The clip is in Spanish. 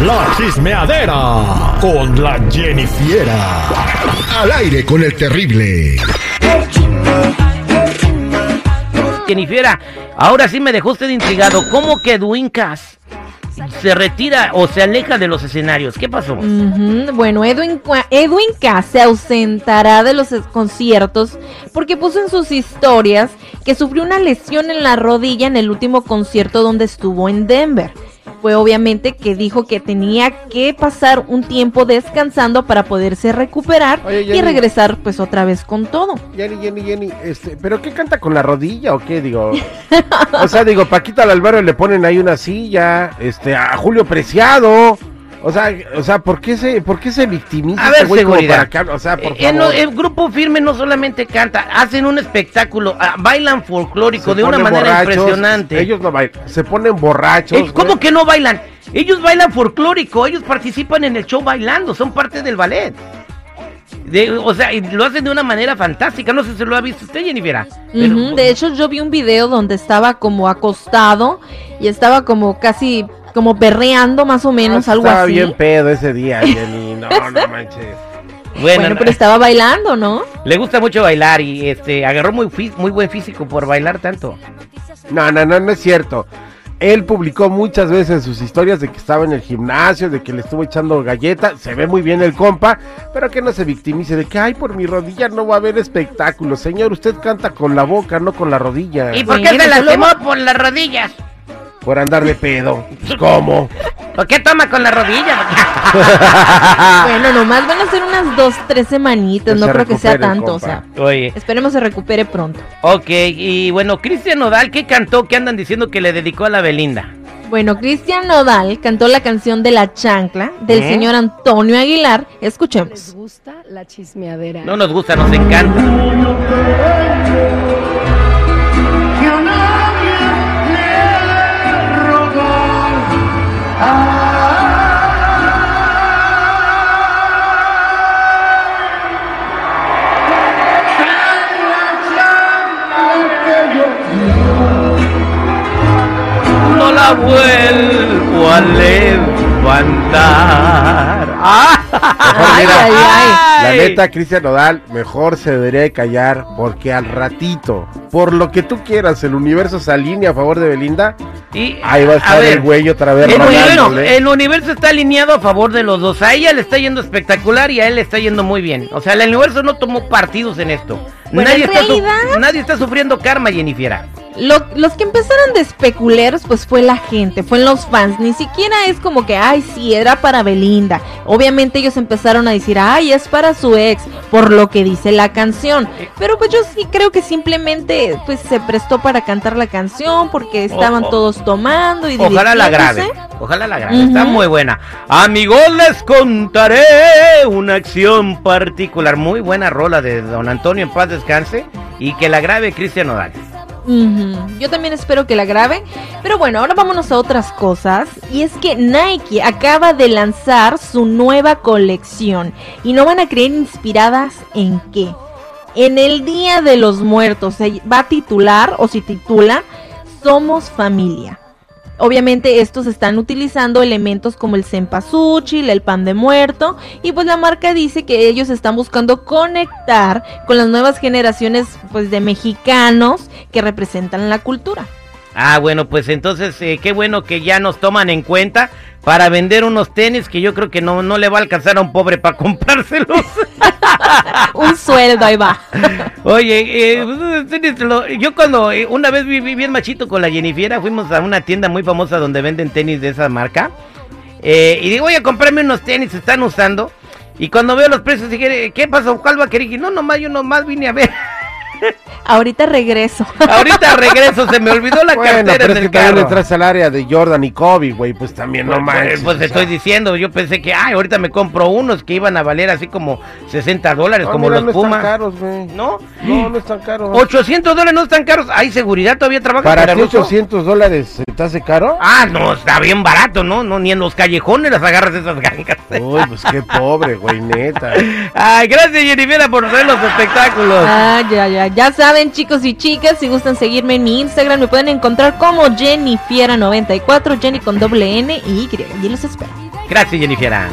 La chismeadera con la Jennifiera. Al aire con el terrible. Jennifiera, ahora sí me dejó usted intrigado. ¿Cómo que Edwin Cass se retira o se aleja de los escenarios? ¿Qué pasó? Bueno, Edwin, Edwin Cass se ausentará de los conciertos porque puso en sus historias que sufrió una lesión en la rodilla en el último concierto donde estuvo en Denver. Fue obviamente que dijo que tenía que pasar un tiempo descansando para poderse recuperar Oye, y regresar pues otra vez con todo. Jenny, Jenny, Jenny, este, ¿pero qué canta con la rodilla o qué? Digo, o sea, digo, Paquita al Albero le ponen ahí una silla, este, a Julio Preciado, o sea, o sea, ¿por qué se, por qué se victimiza A este ver, seguridad. para? O sea, por Eh, eh, favor. el grupo firme no solamente canta, hacen un espectáculo, ah, bailan folclórico Se de una manera borrachos, impresionante. Ellos no bailan, se ponen borrachos. Eh, ¿Cómo güey. que no bailan? Ellos bailan folclórico, ellos participan en el show bailando, son parte del ballet. De- o sea, y lo hacen de una manera fantástica. No sé si lo ha visto usted, Jennifer. Pero- Ujú, De hecho, yo vi un video donde estaba como acostado y estaba como casi como perreando más o menos, Ah, algo Estaba así. bien pedo ese día, Jenny, no, no manches. bueno, Bueno, pero estaba bailando, ¿no? le gusta mucho bailar y este agarró muy, muy buen físico por bailar tanto. No, no, no, no es cierto. Él publicó muchas veces sus historias de que estaba en el gimnasio, de que le estuvo echando galleta. Se ve muy bien el compa, pero que no se victimice de que, ay, por mi rodilla no va a haber espectáculo. Señor, usted canta con la boca, no con la rodilla. ¿Y por qué Bueno, se lastimó por las rodillas? Por andar de pedo. Pues, ¿Cómo? ¿Por qué toma con las rodillas? Bueno, nomás van a ser unas dos, tres semanitas, Que no se creo que sea tanto, o sea, Oye, esperemos se recupere pronto. ok, y bueno, Cristian Nodal, ¿qué cantó? ¿Qué andan diciendo que le dedicó a la Belinda? Bueno, Cristian Nodal cantó la canción de la chancla del ¿Eh? señor Antonio Aguilar. Escuchemos. ¿Les gusta la chismeadera? No nos gusta, nos encanta. Vuelvo a levantar. ¡Ah! Ay, mira, ay, ay. La neta, Cristian Nodal, mejor se debería de callar porque al ratito, por lo que tú quieras, el universo se alinea a favor de Belinda. Y, Ahí va a estar ver, el güey otra vez El universo, rogándole. el universo está alineado a favor de los dos. A ella le está yendo espectacular y a él le está yendo muy bien. O sea, el universo no tomó partidos en esto. Bueno, nadie, en está nadie está sufriendo karma, Jennifer. Lo- los que empezaron de especuleros, pues fue la gente, fue los fans. Ni siquiera es como que, ay, sí, era para Belinda. Obviamente ellos empezaron a decir, ay, es para su ex, por lo que dice la canción. Pero pues yo sí creo que simplemente, pues se prestó para cantar la canción porque estaban todos tomando y Ojalá la grave. Ojalá la grave. Está muy buena. Amigos, les contaré una acción particular. Muy buena rola de don Antonio en paz descanse. Y que la grabe Cristian Nodal. Yo también espero que la grabe. Pero bueno, ahora vámonos a otras cosas. Y es que Nike acaba de lanzar su nueva colección. Y no van a creer inspiradas en qué. En el Día de los Muertos se va a titular o se titula Somos Familia. Obviamente estos están utilizando elementos como el cempasúchil, el pan de muerto y pues la marca dice que ellos están buscando conectar con las nuevas generaciones pues de mexicanos que representan la cultura. Ah, bueno, pues entonces eh, qué bueno que ya nos toman en cuenta para vender unos tenis que yo creo que no, no le va a alcanzar a un pobre para comprárselos. Un sueldo, ahí va. Oye, eh, pues, yo cuando eh, una vez viví bien machito con la Jennifiera, fuimos a una tienda muy famosa donde venden tenis de esa marca. eh, y digo, voy a comprarme unos tenis, se están usando. Y cuando veo los precios, dije, ¿qué pasó? ¿Cuál va a querer? Y no, nomás, yo nomás vine a ver. Ahorita regreso. Ahorita regreso, se me olvidó la Bueno, cartera pero en es que el también carro. entras al área de Jordan y Kobe, güey, pues también no Pues, manches. pues, o te estoy diciendo, yo pensé que, ay, ahorita me compro unos que iban a valer así como 60 dólares, Ah, como mira, los no están caros, güey. ¿No? No, no están caros. 800 dólares no están caros. ¿Hay seguridad todavía trabaja Para ti ruso? 800 dólares, ¿se te hace caro? Ah, no, está bien barato, ¿no? No, ni en los callejones las agarras esas gangas. Uy, pues qué pobre, güey, neta. Ay, gracias, Jennifer, por ver los espectáculos. Ah, ya, ya. Saben, chicos y chicas, si gustan seguirme en mi Instagram, me pueden encontrar como Jennifiera94, Jenny con doble N y Y. Y los espero. Gracias, Jennifiera.